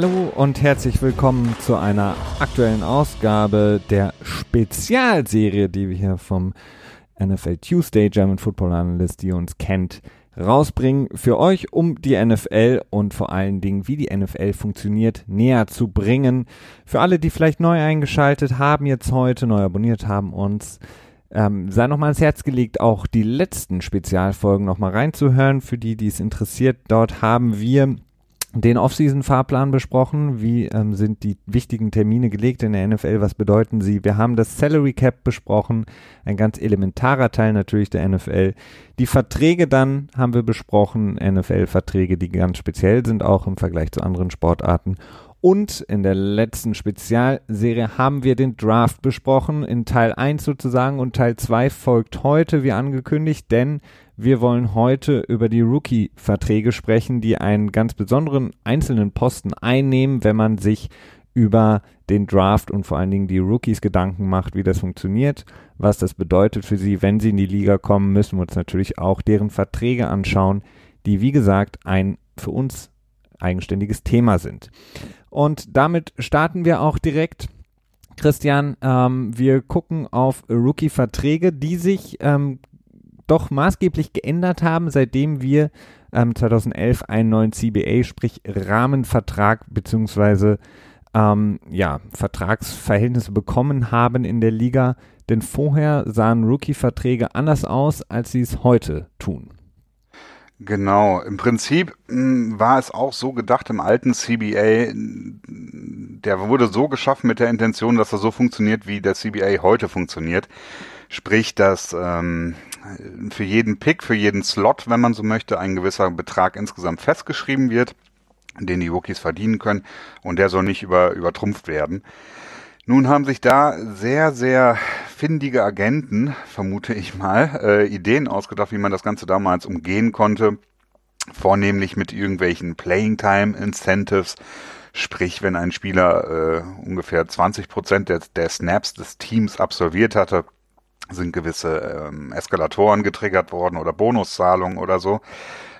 Hallo und herzlich willkommen zu einer aktuellen Ausgabe der Spezialserie, die wir hier vom NFL Tuesday German Football Analyst, die uns kennt, rausbringen für euch, um die NFL und vor allen Dingen, wie die NFL funktioniert, näher zu bringen. Für alle, die vielleicht neu eingeschaltet haben, jetzt heute neu abonniert haben, uns ähm, sei nochmal ans Herz gelegt, auch die letzten Spezialfolgen nochmal reinzuhören, für die, die es interessiert. Dort haben wir den Offseason-Fahrplan besprochen. Wie ähm, sind die wichtigen Termine gelegt in der NFL? Was bedeuten sie? Wir haben das Salary Cap besprochen. Ein ganz elementarer Teil natürlich der NFL. Die Verträge dann haben wir besprochen. NFL-Verträge, die ganz speziell sind, auch im Vergleich zu anderen Sportarten. Und in der letzten Spezialserie haben wir den Draft besprochen, in Teil 1 sozusagen und Teil 2 folgt heute, wie angekündigt, denn wir wollen heute über die Rookie-Verträge sprechen, die einen ganz besonderen einzelnen Posten einnehmen, wenn man sich über den Draft und vor allen Dingen die Rookies Gedanken macht, wie das funktioniert, was das bedeutet für sie. Wenn sie in die Liga kommen, müssen wir uns natürlich auch deren Verträge anschauen, die wie gesagt ein für uns eigenständiges Thema sind. Und damit starten wir auch direkt. Christian, ähm, wir gucken auf Rookie-Verträge, die sich ähm, doch maßgeblich geändert haben, seitdem wir ähm, 2011 einen neuen CBA, sprich Rahmenvertrag beziehungsweise ähm, ja, Vertragsverhältnisse bekommen haben in der Liga. Denn vorher sahen Rookie-Verträge anders aus, als sie es heute tun. Genau, im Prinzip mh, hm, war es auch so gedacht im alten CBA, der wurde so geschaffen mit der Intention, dass er so funktioniert, wie der CBA heute funktioniert. Sprich, dass ähm, für jeden Pick, für jeden Slot, wenn man so möchte, ein gewisser Betrag insgesamt festgeschrieben wird, den die Rookies verdienen können und der soll nicht über, übertrumpft werden. Nun haben sich da sehr, sehr findige Agenten, vermute ich mal, äh, Ideen ausgedacht, wie man das Ganze damals umgehen konnte. Vornehmlich mit irgendwelchen Playing Time Incentives. Sprich, wenn ein Spieler äh, ungefähr 20 Prozent der, der Snaps des Teams absolviert hatte, sind gewisse ähm, Eskalatoren getriggert worden oder Bonuszahlungen oder so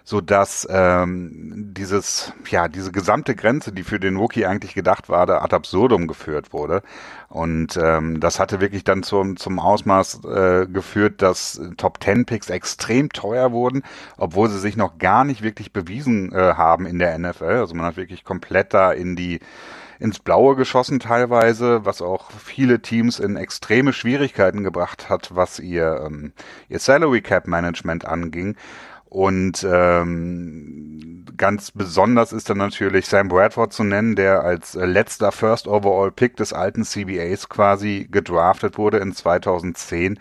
so dass ähm, dieses ja diese gesamte Grenze, die für den Rookie eigentlich gedacht war, da ad absurdum geführt wurde und ähm, das hatte wirklich dann zum zum Ausmaß äh, geführt, dass Top 10 Picks extrem teuer wurden, obwohl sie sich noch gar nicht wirklich bewiesen äh, haben in der NFL. Also man hat wirklich komplett da in die ins Blaue geschossen teilweise, was auch viele Teams in extreme Schwierigkeiten gebracht hat, was ihr, ähm, ihr Salary Cap Management anging. Und ähm, ganz besonders ist dann natürlich Sam Bradford zu nennen, der als äh, letzter First Overall Pick des alten CBAs quasi gedraftet wurde in 2010.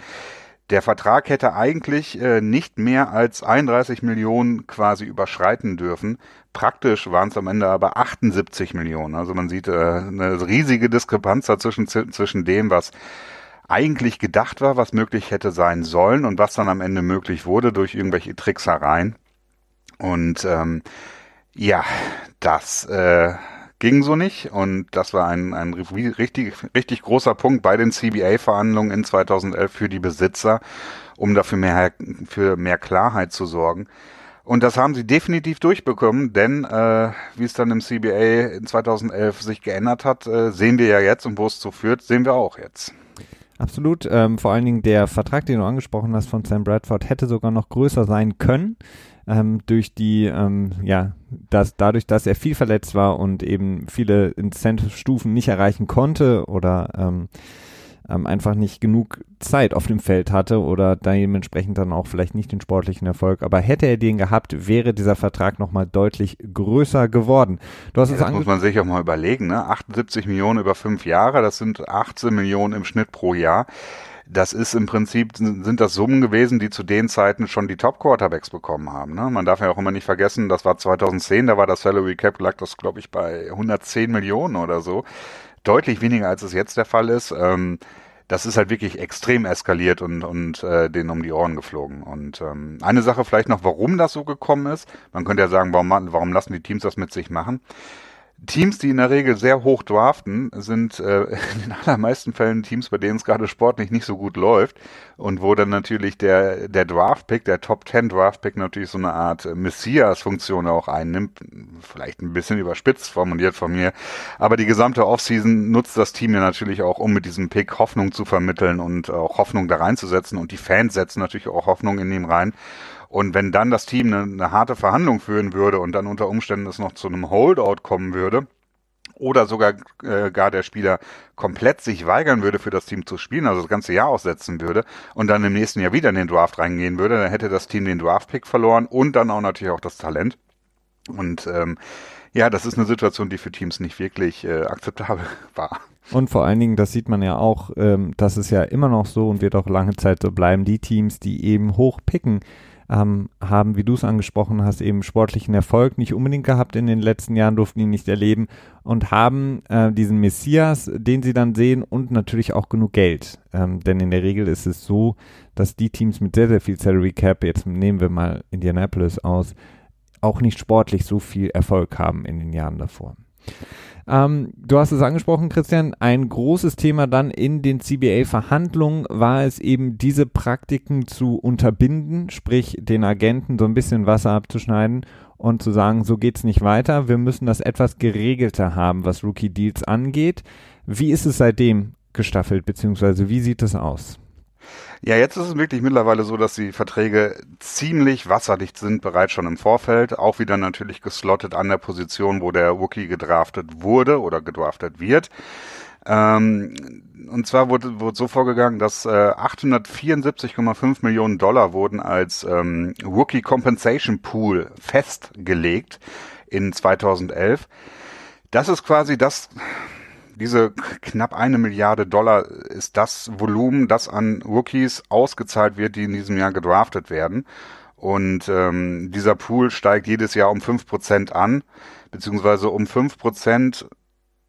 Der Vertrag hätte eigentlich äh, nicht mehr als 31 Millionen quasi überschreiten dürfen. Praktisch waren es am Ende aber 78 Millionen. Also man sieht äh, eine riesige Diskrepanz dazwischen zwischen dem, was eigentlich gedacht war, was möglich hätte sein sollen und was dann am Ende möglich wurde durch irgendwelche Tricksereien. Und ähm, ja, das äh, ging so nicht und das war ein, ein richtig, richtig großer Punkt bei den CBA-Verhandlungen in 2011 für die Besitzer, um dafür mehr, für mehr Klarheit zu sorgen. Und das haben sie definitiv durchbekommen, denn äh, wie es dann im CBA in 2011 sich geändert hat, äh, sehen wir ja jetzt und wo es zu führt, sehen wir auch jetzt. Absolut. Ähm, vor allen Dingen der Vertrag, den du angesprochen hast von Sam Bradford, hätte sogar noch größer sein können. Ähm, durch die, ähm, ja, dass dadurch, dass er viel verletzt war und eben viele Incentive-Stufen nicht erreichen konnte oder ähm, ähm, einfach nicht genug Zeit auf dem Feld hatte oder dementsprechend dann auch vielleicht nicht den sportlichen Erfolg. Aber hätte er den gehabt, wäre dieser Vertrag nochmal deutlich größer geworden. Du hast ja, es das muss man sich auch mal überlegen, ne? 78 Millionen über fünf Jahre, das sind 18 Millionen im Schnitt pro Jahr. Das ist im Prinzip, sind das Summen gewesen, die zu den Zeiten schon die Top-Quarterbacks bekommen haben. Ne? Man darf ja auch immer nicht vergessen, das war 2010, da war das Salary Cap, lag das glaube ich bei 110 Millionen oder so deutlich weniger, als es jetzt der Fall ist. Ähm, das ist halt wirklich extrem eskaliert und, und äh, denen um die Ohren geflogen. Und ähm, eine Sache vielleicht noch, warum das so gekommen ist. Man könnte ja sagen, warum, warum lassen die Teams das mit sich machen? Teams, die in der Regel sehr hoch draften, sind äh, in den allermeisten Fällen Teams, bei denen es gerade sportlich nicht so gut läuft und wo dann natürlich der, der Draft-Pick, der Top 10 Draft-Pick natürlich so eine Art Messias-Funktion auch einnimmt. Vielleicht ein bisschen überspitzt formuliert von mir. Aber die gesamte Offseason nutzt das Team ja natürlich auch, um mit diesem Pick Hoffnung zu vermitteln und auch Hoffnung da reinzusetzen. Und die Fans setzen natürlich auch Hoffnung in ihm rein. Und wenn dann das Team eine, eine harte Verhandlung führen würde und dann unter Umständen es noch zu einem Holdout kommen würde, oder sogar äh, gar der Spieler komplett sich weigern würde, für das Team zu spielen, also das ganze Jahr aussetzen würde und dann im nächsten Jahr wieder in den Draft reingehen würde, dann hätte das Team den Draft-Pick verloren und dann auch natürlich auch das Talent. Und ähm, ja, das ist eine Situation, die für Teams nicht wirklich äh, akzeptabel war. Und vor allen Dingen, das sieht man ja auch, ähm, das ist ja immer noch so und wird auch lange Zeit so bleiben, die Teams, die eben hoch picken, ähm, haben, wie du es angesprochen hast, eben sportlichen Erfolg nicht unbedingt gehabt in den letzten Jahren, durften ihn nicht erleben und haben äh, diesen Messias, den sie dann sehen und natürlich auch genug Geld. Ähm, denn in der Regel ist es so, dass die Teams mit sehr, sehr viel Salary Cap, jetzt nehmen wir mal Indianapolis aus, auch nicht sportlich so viel Erfolg haben in den Jahren davor. Ähm, du hast es angesprochen, Christian. Ein großes Thema dann in den CBA-Verhandlungen war es eben, diese Praktiken zu unterbinden, sprich den Agenten so ein bisschen Wasser abzuschneiden und zu sagen, so geht's nicht weiter. Wir müssen das etwas geregelter haben, was Rookie-Deals angeht. Wie ist es seitdem gestaffelt, beziehungsweise wie sieht es aus? Ja, jetzt ist es wirklich mittlerweile so, dass die Verträge ziemlich wasserdicht sind, bereits schon im Vorfeld. Auch wieder natürlich geslottet an der Position, wo der Wookie gedraftet wurde oder gedraftet wird. Ähm, und zwar wurde, wurde so vorgegangen, dass äh, 874,5 Millionen Dollar wurden als ähm, Rookie Compensation Pool festgelegt in 2011. Das ist quasi das diese knapp eine Milliarde Dollar ist das Volumen, das an Rookies ausgezahlt wird, die in diesem Jahr gedraftet werden. Und ähm, dieser Pool steigt jedes Jahr um fünf Prozent an, beziehungsweise um fünf Prozent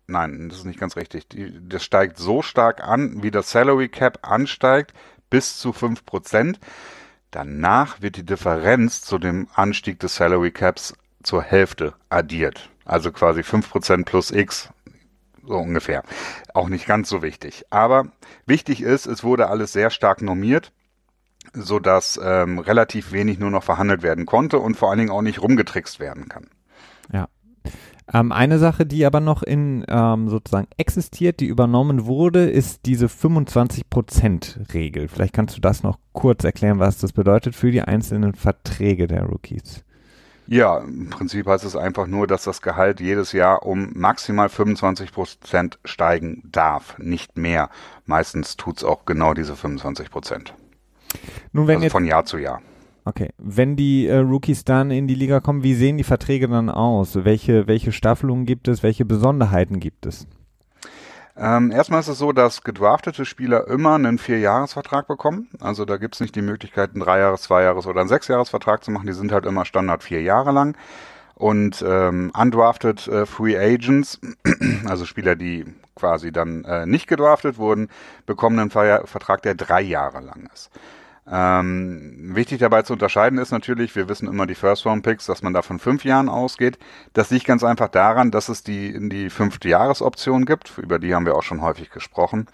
nein, das ist nicht ganz richtig. Die, das steigt so stark an, wie das Salary Cap ansteigt, bis zu fünf Prozent. Danach wird die Differenz zu dem Anstieg des Salary Caps zur Hälfte addiert. Also quasi fünf Prozent plus X so ungefähr. Auch nicht ganz so wichtig. Aber wichtig ist, es wurde alles sehr stark normiert so dass ähm, relativ wenig nur noch verhandelt werden konnte und vor allen Dingen auch nicht rumgetrickst werden kann. Ja. Ähm, eine Sache, die aber noch in ähm, sozusagen existiert, die übernommen wurde, ist diese 25%-Regel. Vielleicht kannst du das noch kurz erklären, was das bedeutet für die einzelnen Verträge der Rookies. Ja, im Prinzip heißt es einfach nur, dass das Gehalt jedes Jahr um maximal 25 Prozent steigen darf, nicht mehr. Meistens tut's auch genau diese 25 Prozent. Nun, wenn also jetzt, von Jahr zu Jahr. Okay, wenn die äh, Rookies dann in die Liga kommen, wie sehen die Verträge dann aus? Welche, welche Staffelungen gibt es? Welche Besonderheiten gibt es? Ähm, erstmal ist es so, dass gedraftete Spieler immer einen Vierjahresvertrag bekommen. Also da gibt's nicht die Möglichkeit, einen Dreijahres-, Zweijahres- oder einen Sechsjahresvertrag zu machen. Die sind halt immer Standard vier Jahre lang. Und ähm, undrafted äh, Free Agents, also Spieler, die quasi dann äh, nicht gedraftet wurden, bekommen einen Vertrag, der drei Jahre lang ist. Ähm, wichtig dabei zu unterscheiden ist natürlich, wir wissen immer die First-Round-Picks, dass man da von fünf Jahren ausgeht. Das liegt ganz einfach daran, dass es die, die fünfte Jahresoption gibt, über die haben wir auch schon häufig gesprochen,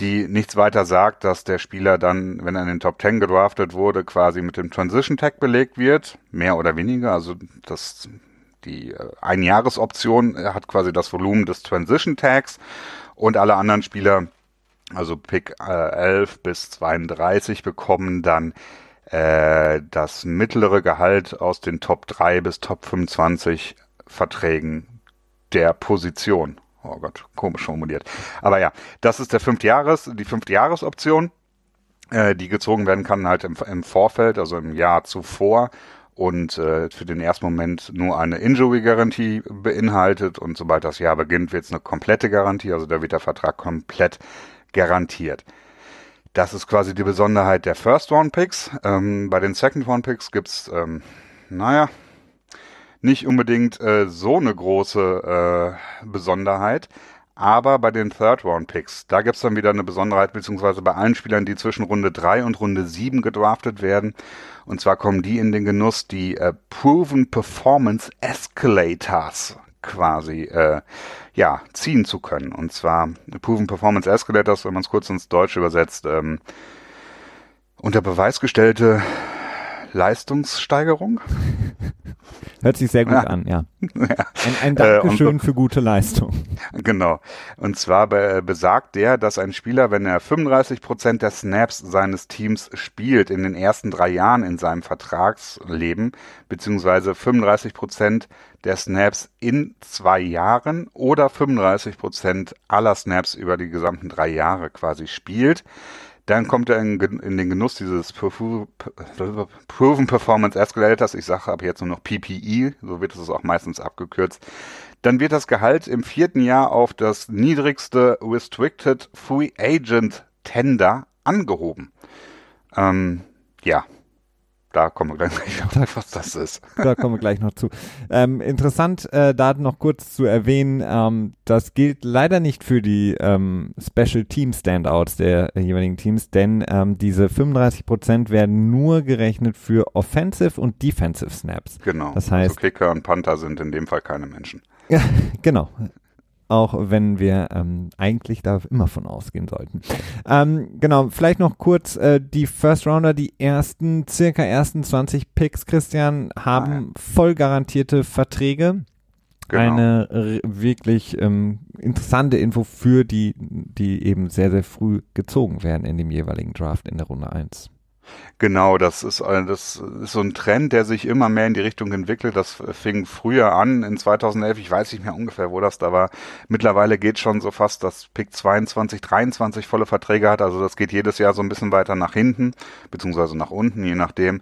die nichts weiter sagt, dass der Spieler dann, wenn er in den Top 10 gedraftet wurde, quasi mit dem Transition Tag belegt wird, mehr oder weniger, also das die äh, Einjahresoption hat quasi das Volumen des Transition Tags. Und alle anderen Spieler also Pick äh, 11 bis 32 bekommen dann äh, das mittlere Gehalt aus den Top 3 bis Top 25 Verträgen der Position. Oh Gott, komisch formuliert. Aber ja, das ist der fünfte Jahres, die fünfte Jahresoption, äh, die gezogen werden kann halt im, im Vorfeld, also im Jahr zuvor und äh, für den ersten Moment nur eine Injury-Garantie beinhaltet und sobald das Jahr beginnt, wird es eine komplette Garantie, also da wird der Vertrag komplett garantiert. Das ist quasi die Besonderheit der First-Round-Picks. Ähm, bei den Second-Round-Picks gibt's, ähm, naja, nicht unbedingt äh, so eine große äh, Besonderheit. Aber bei den Third-Round-Picks, da gibt's dann wieder eine Besonderheit, beziehungsweise bei allen Spielern, die zwischen Runde 3 und Runde 7 gedraftet werden. Und zwar kommen die in den Genuss, die äh, Proven Performance Escalators quasi äh, ja ziehen zu können. Und zwar Proven Performance Escalators, wenn man es kurz ins Deutsche übersetzt, ähm, unter Beweis gestellte Leistungssteigerung. Hört sich sehr gut ja. an, ja. ja. Ein, ein Dankeschön äh, für gute Leistung. Genau. Und zwar be besagt der, dass ein Spieler, wenn er 35 Prozent der Snaps seines Teams spielt in den ersten drei Jahren in seinem Vertragsleben, beziehungsweise 35 Prozent der Snaps in zwei Jahren oder 35 Prozent aller Snaps über die gesamten drei Jahre quasi spielt, dann kommt er in, in den Genuss dieses Proven Performance Escalators. Ich sage ab jetzt nur noch PPE, so wird es auch meistens abgekürzt. Dann wird das Gehalt im vierten Jahr auf das niedrigste Restricted Free Agent Tender angehoben. Ähm, ja, da kommen wir gleich noch, was das ist. Da kommen wir gleich noch zu. Ähm, interessant, äh, da noch kurz zu erwähnen, ähm, das gilt leider nicht für die ähm, Special Team Standouts der jeweiligen Teams, denn ähm, diese 35 Prozent werden nur gerechnet für Offensive und Defensive Snaps. Genau. Das heißt, also Kicker und Panther sind in dem Fall keine Menschen. Ja, genau auch wenn wir ähm, eigentlich da immer von ausgehen sollten. Ähm, genau, vielleicht noch kurz äh, die First Rounder, die ersten, circa ersten 20 Picks, Christian, haben ah, ja. voll garantierte Verträge. Genau. Eine wirklich ähm, interessante Info für die, die eben sehr, sehr früh gezogen werden in dem jeweiligen Draft in der Runde 1. Genau, das ist, das ist so ein Trend, der sich immer mehr in die Richtung entwickelt. Das fing früher an, in 2011, ich weiß nicht mehr ungefähr, wo das da war. Mittlerweile geht schon so fast, dass Pick 22, 23 volle Verträge hat. Also das geht jedes Jahr so ein bisschen weiter nach hinten, beziehungsweise nach unten, je nachdem.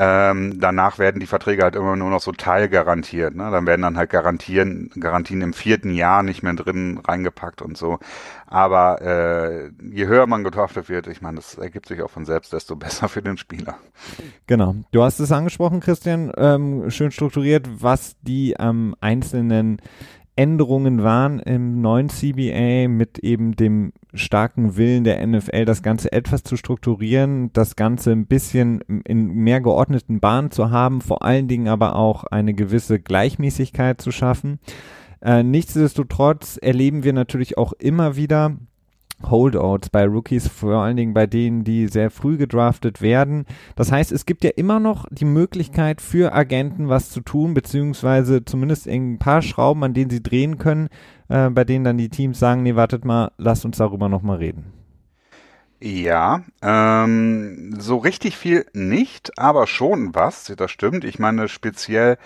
Ähm, danach werden die Verträge halt immer nur noch so teilgarantiert. Ne? Dann werden dann halt Garantien, Garantien im vierten Jahr nicht mehr drin reingepackt und so. Aber äh, je höher man gedraftet wird, ich meine, das ergibt sich auch von selbst, desto besser für den Spieler. Genau. Du hast es angesprochen, Christian, ähm, schön strukturiert, was die ähm, einzelnen Änderungen waren im neuen CBA mit eben dem starken Willen der NFL, das Ganze etwas zu strukturieren, das Ganze ein bisschen in mehr geordneten Bahnen zu haben, vor allen Dingen aber auch eine gewisse Gleichmäßigkeit zu schaffen. Äh, nichtsdestotrotz erleben wir natürlich auch immer wieder, Holdouts bei Rookies, vor allen Dingen bei denen, die sehr früh gedraftet werden. Das heißt, es gibt ja immer noch die Möglichkeit für Agenten was zu tun, beziehungsweise zumindest ein paar Schrauben, an denen sie drehen können, äh, bei denen dann die Teams sagen, nee, wartet mal, lasst uns darüber nochmal reden. Ja, ähm, so richtig viel nicht, aber schon was, das stimmt. Ich meine, speziell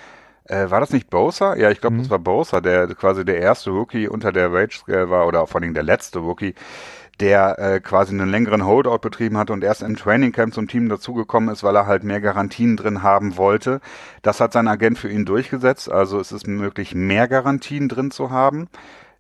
äh, war das nicht Bosa? Ja, ich glaube, mhm. das war Bosa, der quasi der erste Rookie unter der Wage Scale war oder vor allem der letzte Rookie, der äh, quasi einen längeren Holdout betrieben hat und erst im Training Camp zum Team dazugekommen ist, weil er halt mehr Garantien drin haben wollte. Das hat sein Agent für ihn durchgesetzt. Also es ist möglich, mehr Garantien drin zu haben.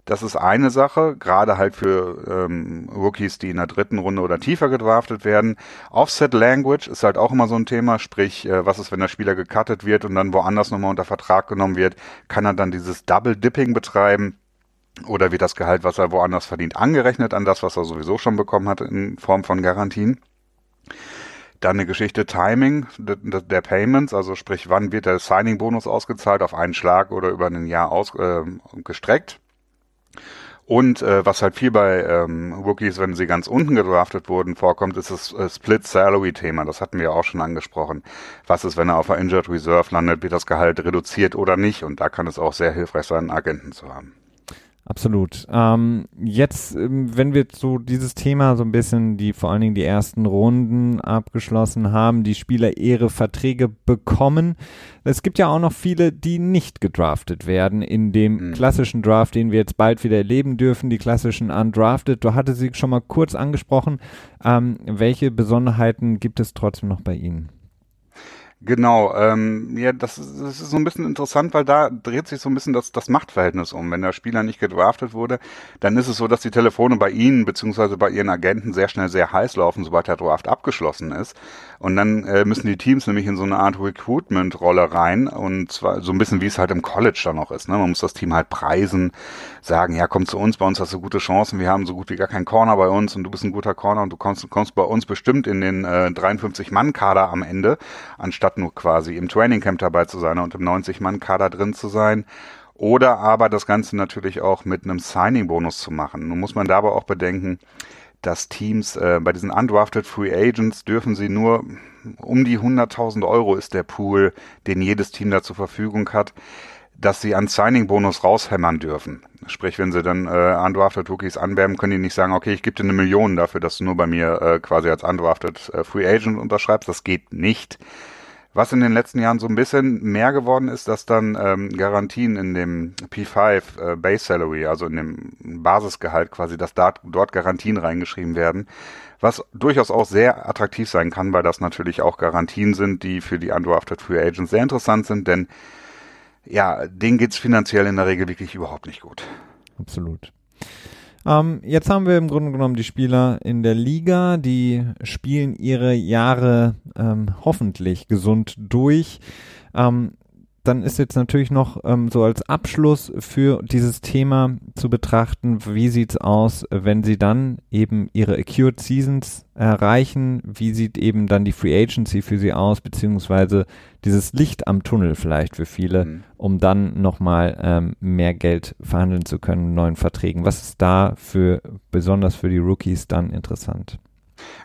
Das ist eine Sache, gerade halt für ähm, Rookies, die in der dritten Runde oder tiefer gedraftet werden. Offset Language ist halt auch immer so ein Thema, sprich, äh, was ist, wenn der Spieler gecuttet wird und dann woanders nochmal unter Vertrag genommen wird, kann er dann dieses Double Dipping betreiben oder wird das Gehalt, was er woanders verdient, angerechnet an das, was er sowieso schon bekommen hat in Form von Garantien. Dann eine Geschichte Timing der Payments, also sprich, wann wird der Signing-Bonus ausgezahlt, auf einen Schlag oder über ein Jahr aus, äh, gestreckt. Und äh, was halt viel bei ähm, Rookies, wenn sie ganz unten gedraftet wurden, vorkommt, ist das äh, Split-Salary-Thema. Das hatten wir auch schon angesprochen. Was ist, wenn er auf der Injured Reserve landet, wird das Gehalt reduziert oder nicht? Und da kann es auch sehr hilfreich sein, einen Agenten zu haben. Absolut. Ähm, jetzt, ähm, wenn wir so dieses Thema so ein bisschen, die vor allen Dingen die ersten Runden abgeschlossen haben, die Spieler ihre Verträge bekommen. Es gibt ja auch noch viele, die nicht gedraftet werden in dem mhm. klassischen Draft, den wir jetzt bald wieder erleben dürfen, die klassischen Undrafted. Du hattest sie schon mal kurz angesprochen. Ähm, welche Besonderheiten gibt es trotzdem noch bei Ihnen? Genau, ähm, ja, das ist, das ist so ein bisschen interessant, weil da dreht sich so ein bisschen das, das Machtverhältnis um. Wenn der Spieler nicht gedraftet wurde, dann ist es so, dass die Telefone bei Ihnen beziehungsweise bei Ihren Agenten sehr schnell sehr heiß laufen, sobald der Draft abgeschlossen ist. Und dann äh, müssen die Teams nämlich in so eine Art Recruitment-Rolle rein und zwar so ein bisschen wie es halt im College dann noch ist. Ne? Man muss das Team halt preisen, sagen, ja, komm zu uns, bei uns hast du gute Chancen, wir haben so gut wie gar keinen Corner bei uns und du bist ein guter Corner und du kommst, kommst bei uns bestimmt in den äh, 53-Mann-Kader am Ende, anstatt nur quasi im Trainingcamp dabei zu sein und im 90-Mann-Kader drin zu sein. Oder aber das Ganze natürlich auch mit einem Signing-Bonus zu machen. Nun muss man dabei auch bedenken, dass Teams äh, bei diesen undrafted Free Agents dürfen sie nur um die 100.000 Euro ist der Pool, den jedes Team da zur Verfügung hat, dass sie an Signing-Bonus raushämmern dürfen. Sprich, wenn sie dann äh, undrafted Rookies anwerben, können die nicht sagen, okay, ich gebe dir eine Million dafür, dass du nur bei mir äh, quasi als undrafted äh, Free Agent unterschreibst. Das geht nicht. Was in den letzten Jahren so ein bisschen mehr geworden ist, dass dann ähm, Garantien in dem P5 äh, Base Salary, also in dem Basisgehalt quasi, dass da, dort Garantien reingeschrieben werden, was durchaus auch sehr attraktiv sein kann, weil das natürlich auch Garantien sind, die für die Undrafted Free Agents sehr interessant sind, denn ja, denen geht's finanziell in der Regel wirklich überhaupt nicht gut. Absolut. Ähm, jetzt haben wir im Grunde genommen die Spieler in der Liga, die spielen ihre Jahre ähm, hoffentlich gesund durch. Ähm, dann ist jetzt natürlich noch ähm, so als Abschluss für dieses Thema zu betrachten, wie sieht's aus, wenn sie dann eben ihre Acute Seasons erreichen, wie sieht eben dann die Free Agency für sie aus, beziehungsweise dieses Licht am Tunnel vielleicht für viele, mhm. um dann nochmal ähm, mehr Geld verhandeln zu können neuen Verträgen. Was ist da für, besonders für die Rookies dann interessant?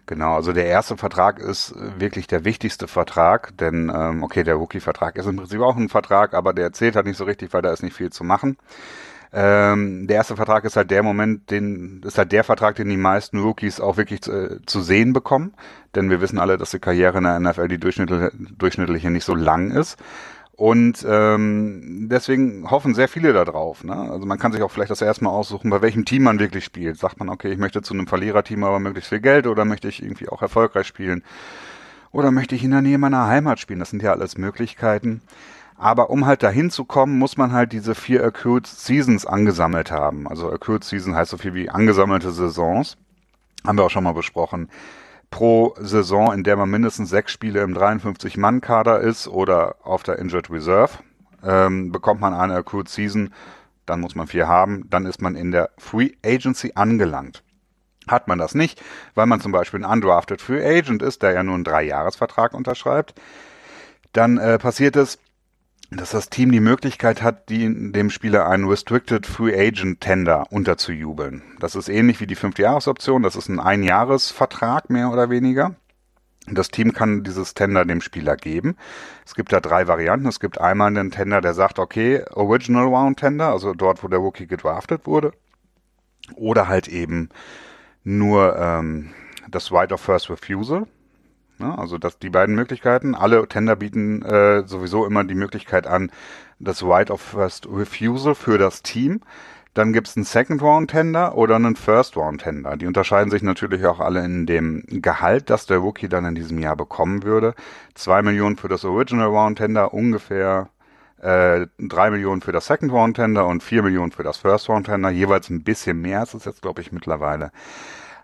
Genau, also der erste Vertrag ist wirklich der wichtigste Vertrag, denn ähm, okay, der Rookie-Vertrag ist im Prinzip auch ein Vertrag, aber der zählt halt nicht so richtig, weil da ist nicht viel zu machen. Ähm, der erste Vertrag ist halt der Moment, den ist halt der Vertrag, den die meisten Rookies auch wirklich zu, äh, zu sehen bekommen, denn wir wissen alle, dass die Karriere in der NFL die durchschnittliche, durchschnittliche nicht so lang ist. Und ähm, deswegen hoffen sehr viele da drauf. Ne? Also man kann sich auch vielleicht das erstmal aussuchen, bei welchem Team man wirklich spielt. Sagt man, okay, ich möchte zu einem Verliererteam aber möglichst viel Geld oder möchte ich irgendwie auch erfolgreich spielen? Oder möchte ich in der Nähe meiner Heimat spielen? Das sind ja alles Möglichkeiten. Aber um halt dahin zu kommen, muss man halt diese vier Acute Seasons angesammelt haben. Also Acute Season heißt so viel wie angesammelte Saisons. Haben wir auch schon mal besprochen pro Saison, in der man mindestens sechs Spiele im 53-Mann-Kader ist oder auf der Injured Reserve, ähm, bekommt man eine Accrued Season, dann muss man vier haben, dann ist man in der Free Agency angelangt. Hat man das nicht, weil man zum Beispiel ein Undrafted Free Agent ist, der ja nur einen Dreijahresvertrag unterschreibt, dann äh, passiert es, dass das Team die Möglichkeit hat, die, dem Spieler einen Restricted Free Agent Tender unterzujubeln. Das ist ähnlich wie die Fünfjahresoption. Das ist ein Einjahresvertrag mehr oder weniger. Das Team kann dieses Tender dem Spieler geben. Es gibt da drei Varianten. Es gibt einmal einen Tender, der sagt, okay, Original Round Tender, also dort, wo der Rookie gedraftet wurde. Oder halt eben nur ähm, das Right of First Refusal. Ne? Also das, die beiden Möglichkeiten. Alle Tender bieten äh, sowieso immer die Möglichkeit an, das Right of First Refusal für das Team. Dann gibt es einen Second Round Tender oder einen First Round Tender. Die unterscheiden sich natürlich auch alle in dem Gehalt, das der Rookie dann in diesem Jahr bekommen würde. Zwei Millionen für das Original Round Tender, ungefähr äh, drei Millionen für das Second Round Tender und vier Millionen für das First Round Tender. Jeweils ein bisschen mehr ist es jetzt, glaube ich, mittlerweile.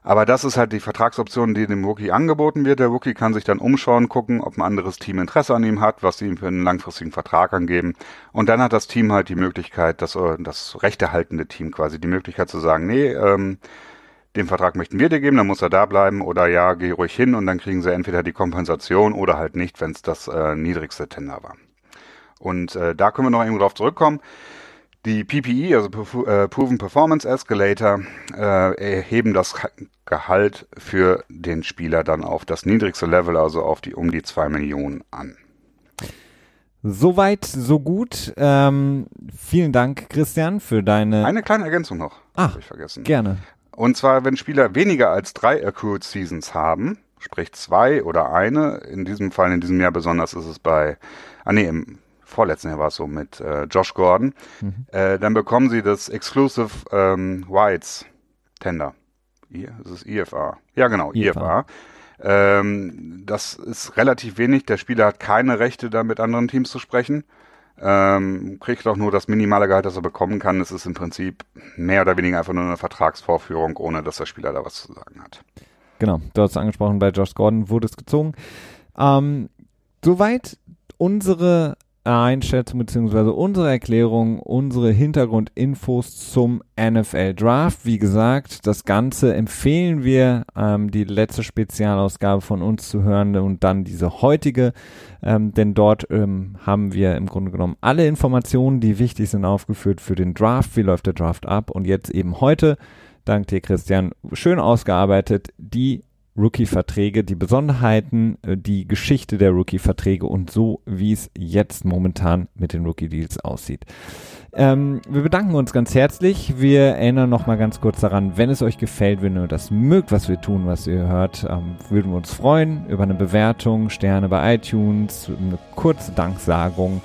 Aber das ist halt die Vertragsoption, die dem Rookie angeboten wird. Der Rookie kann sich dann umschauen, gucken, ob ein anderes Team Interesse an ihm hat, was sie ihm für einen langfristigen Vertrag angeben. Und dann hat das Team halt die Möglichkeit, das, äh, das rechtehaltende Team quasi, die Möglichkeit zu sagen, nee, ähm, den Vertrag möchten wir dir geben, dann muss er da bleiben oder ja, geh ruhig hin und dann kriegen sie entweder die Kompensation oder halt nicht, wenn es das äh, niedrigste Tender war. Und äh, da können wir noch eben drauf zurückkommen. Die PPE, also äh, Proven Performance Escalator, äh, erheben das Gehalt für den Spieler dann auf das niedrigste Level, also auf die um die zwei Millionen an. Soweit, so gut. Ähm, vielen Dank, Christian, für deine. Eine kleine Ergänzung noch. Ah, ich vergessen. Gerne. Und zwar, wenn Spieler weniger als drei Accrued Seasons haben, sprich zwei oder eine, in diesem Fall, in diesem Jahr besonders ist es bei, ah nee, im vorletzten Jahr war es so mit äh, Josh Gordon, mhm. äh, dann bekommen sie das Exclusive ähm, Whites Tender. Das ist IFA. Ja, genau, IFA. IFA. Ähm, das ist relativ wenig. Der Spieler hat keine Rechte, da mit anderen Teams zu sprechen. Ähm, kriegt auch nur das minimale Gehalt, das er bekommen kann. Es ist im Prinzip mehr oder weniger einfach nur eine Vertragsvorführung, ohne dass der Spieler da was zu sagen hat. Genau, du hast angesprochen, bei Josh Gordon wurde es gezogen. Ähm, soweit unsere Einschätzung bzw. unsere Erklärung, unsere Hintergrundinfos zum NFL Draft. Wie gesagt, das Ganze empfehlen wir, ähm, die letzte Spezialausgabe von uns zu hören und dann diese heutige, ähm, denn dort ähm, haben wir im Grunde genommen alle Informationen, die wichtig sind, aufgeführt für den Draft. Wie läuft der Draft ab? Und jetzt eben heute, dank dir Christian, schön ausgearbeitet, die Rookie-Verträge, die Besonderheiten, äh, die Geschichte der Rookie-Verträge und so, wie es jetzt momentan mit den Rookie-Deals aussieht. Ähm, wir bedanken uns ganz herzlich. Wir erinnern noch mal ganz kurz daran, wenn es euch gefällt, wenn ihr das mögt, was wir tun, was ihr hört, ähm, würden wir uns freuen über eine Bewertung, Sterne bei iTunes, eine kurze Danksagung.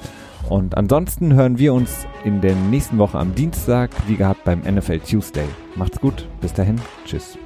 Und ansonsten hören wir uns in der nächsten Woche am Dienstag, wie gehabt, beim NFL Tuesday. Macht's gut, bis dahin, tschüss.